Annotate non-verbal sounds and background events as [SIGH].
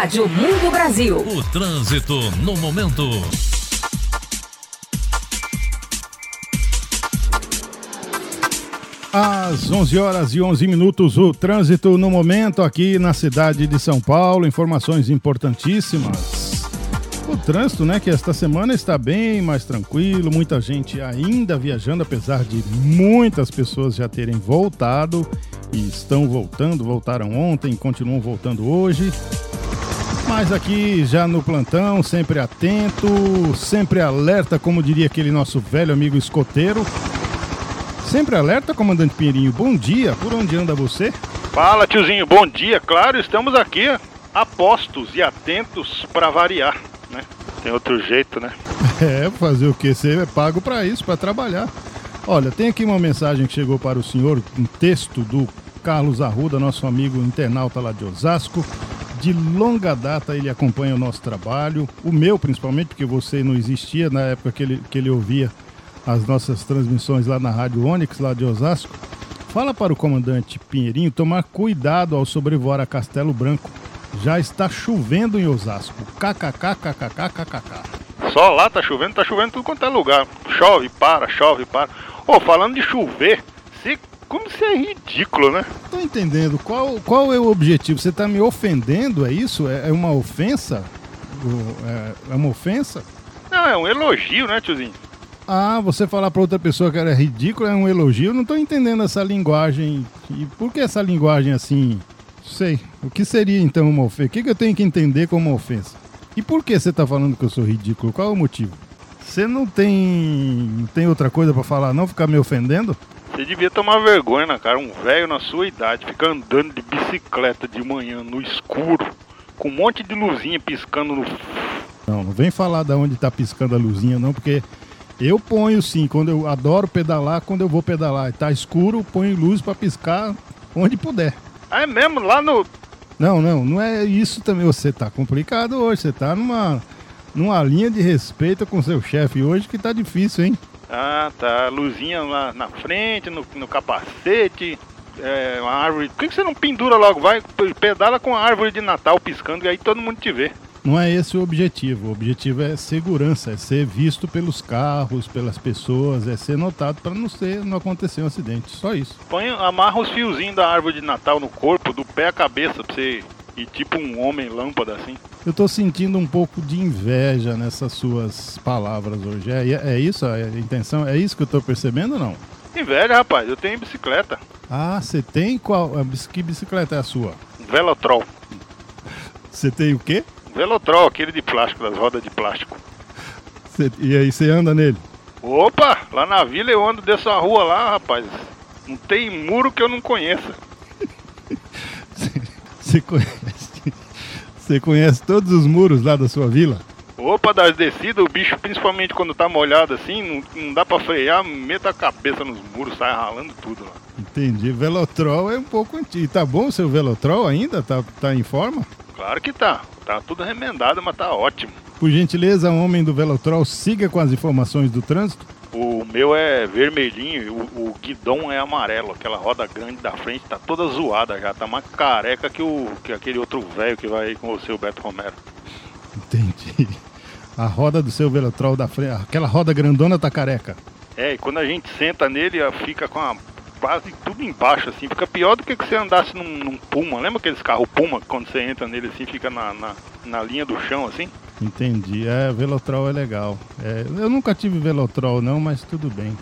Rádio Mundo Brasil. O trânsito no momento. Às 11 horas e 11 minutos, o trânsito no momento aqui na cidade de São Paulo. Informações importantíssimas. O trânsito, né, que esta semana está bem mais tranquilo, muita gente ainda viajando, apesar de muitas pessoas já terem voltado e estão voltando, voltaram ontem, continuam voltando hoje. Mas aqui já no plantão, sempre atento, sempre alerta, como diria aquele nosso velho amigo escoteiro. Sempre alerta, comandante Pinheirinho. Bom dia, por onde anda você? Fala, tiozinho, bom dia. Claro, estamos aqui apostos e atentos para variar, né? Tem outro jeito, né? [LAUGHS] É, fazer o que? Você é pago para isso, para trabalhar. Olha, tem aqui uma mensagem que chegou para o senhor, um texto do Carlos Arruda, nosso amigo internauta lá de Osasco. De longa data ele acompanha o nosso trabalho, o meu principalmente, porque você não existia na época que ele, que ele ouvia as nossas transmissões lá na Rádio Onix, lá de Osasco. Fala para o comandante Pinheirinho tomar cuidado ao sobrevoar a Castelo Branco. Já está chovendo em Osasco. KKKKKKKK. Só lá tá chovendo, tá chovendo tudo quanto é lugar. Chove, para, chove, para. Ô, falando de chover, se, como você é ridículo, né? Tô entendendo. Qual, qual é o objetivo? Você tá me ofendendo, é isso? É, é uma ofensa? É, é uma ofensa? Não, é um elogio, né, tiozinho? Ah, você falar para outra pessoa que era ridículo é um elogio? Eu não tô entendendo essa linguagem. E por que essa linguagem assim? Sei. O que seria então uma ofensa? O que, que eu tenho que entender como uma ofensa? E por que você tá falando que eu sou ridículo? Qual é o motivo? Você não tem, não tem outra coisa para falar, não? Ficar me ofendendo? Você devia tomar vergonha na cara, um velho na sua idade, ficar andando de bicicleta de manhã no escuro, com um monte de luzinha piscando no. Não, não vem falar da onde tá piscando a luzinha, não, porque eu ponho sim, quando eu adoro pedalar, quando eu vou pedalar e tá escuro, ponho luz para piscar onde puder. Ah, é mesmo? Lá no. Não, não, não é isso também. Você tá complicado hoje, você tá numa, numa linha de respeito com seu chefe hoje que tá difícil, hein? Ah, tá. Luzinha lá na frente, no, no capacete, é, uma árvore. Por que, que você não pendura logo? Vai, pedala com a árvore de Natal piscando e aí todo mundo te vê. Não é esse o objetivo. O objetivo é segurança, é ser visto pelos carros, pelas pessoas, é ser notado para não ser, não acontecer um acidente. Só isso. Põe, amarra os fiozinhos da árvore de Natal no corpo, do pé à cabeça, pra você ir tipo um homem lâmpada assim. Eu tô sentindo um pouco de inveja nessas suas palavras hoje. É, é isso a intenção? É isso que eu tô percebendo ou não? Inveja, rapaz, eu tenho bicicleta. Ah, você tem qual? bici- Que bicicleta é a sua? Velotrol. Você tem o quê? Velotrol, aquele de plástico, das rodas de plástico. Cê- e aí você anda nele? Opa, lá na vila eu ando dessa rua lá, rapaz. Não tem muro que eu não conheça. [LAUGHS] Você conhece? Você conhece todos os muros lá da sua vila? Opa, das descidas, o bicho, principalmente quando tá molhado assim, não, não dá pra frear, meta a cabeça nos muros, sai ralando tudo lá. Entendi. Velotrol é um pouco antigo. Tá bom o seu Velotrol ainda? Tá, tá em forma? Claro que tá. Tá tudo remendado, mas tá ótimo. Por gentileza, homem do Velotrol, siga com as informações do trânsito. O meu é vermelhinho, e o, o guidão é amarelo. Aquela roda grande da frente tá toda zoada já, tá mais careca que, o, que aquele outro velho que vai aí com você, o Beto Romero. Entendi. A roda do seu Velotrol da frente, aquela roda grandona tá careca. É, e quando a gente senta nele, fica com a quase tudo embaixo, assim. Fica pior do que que você andasse num, num Puma. Lembra aqueles carros Puma, quando você entra nele assim, fica na, na, na linha do chão, assim? Entendi. É, Velotrol é legal. É, eu nunca tive Velotrol não, mas tudo bem.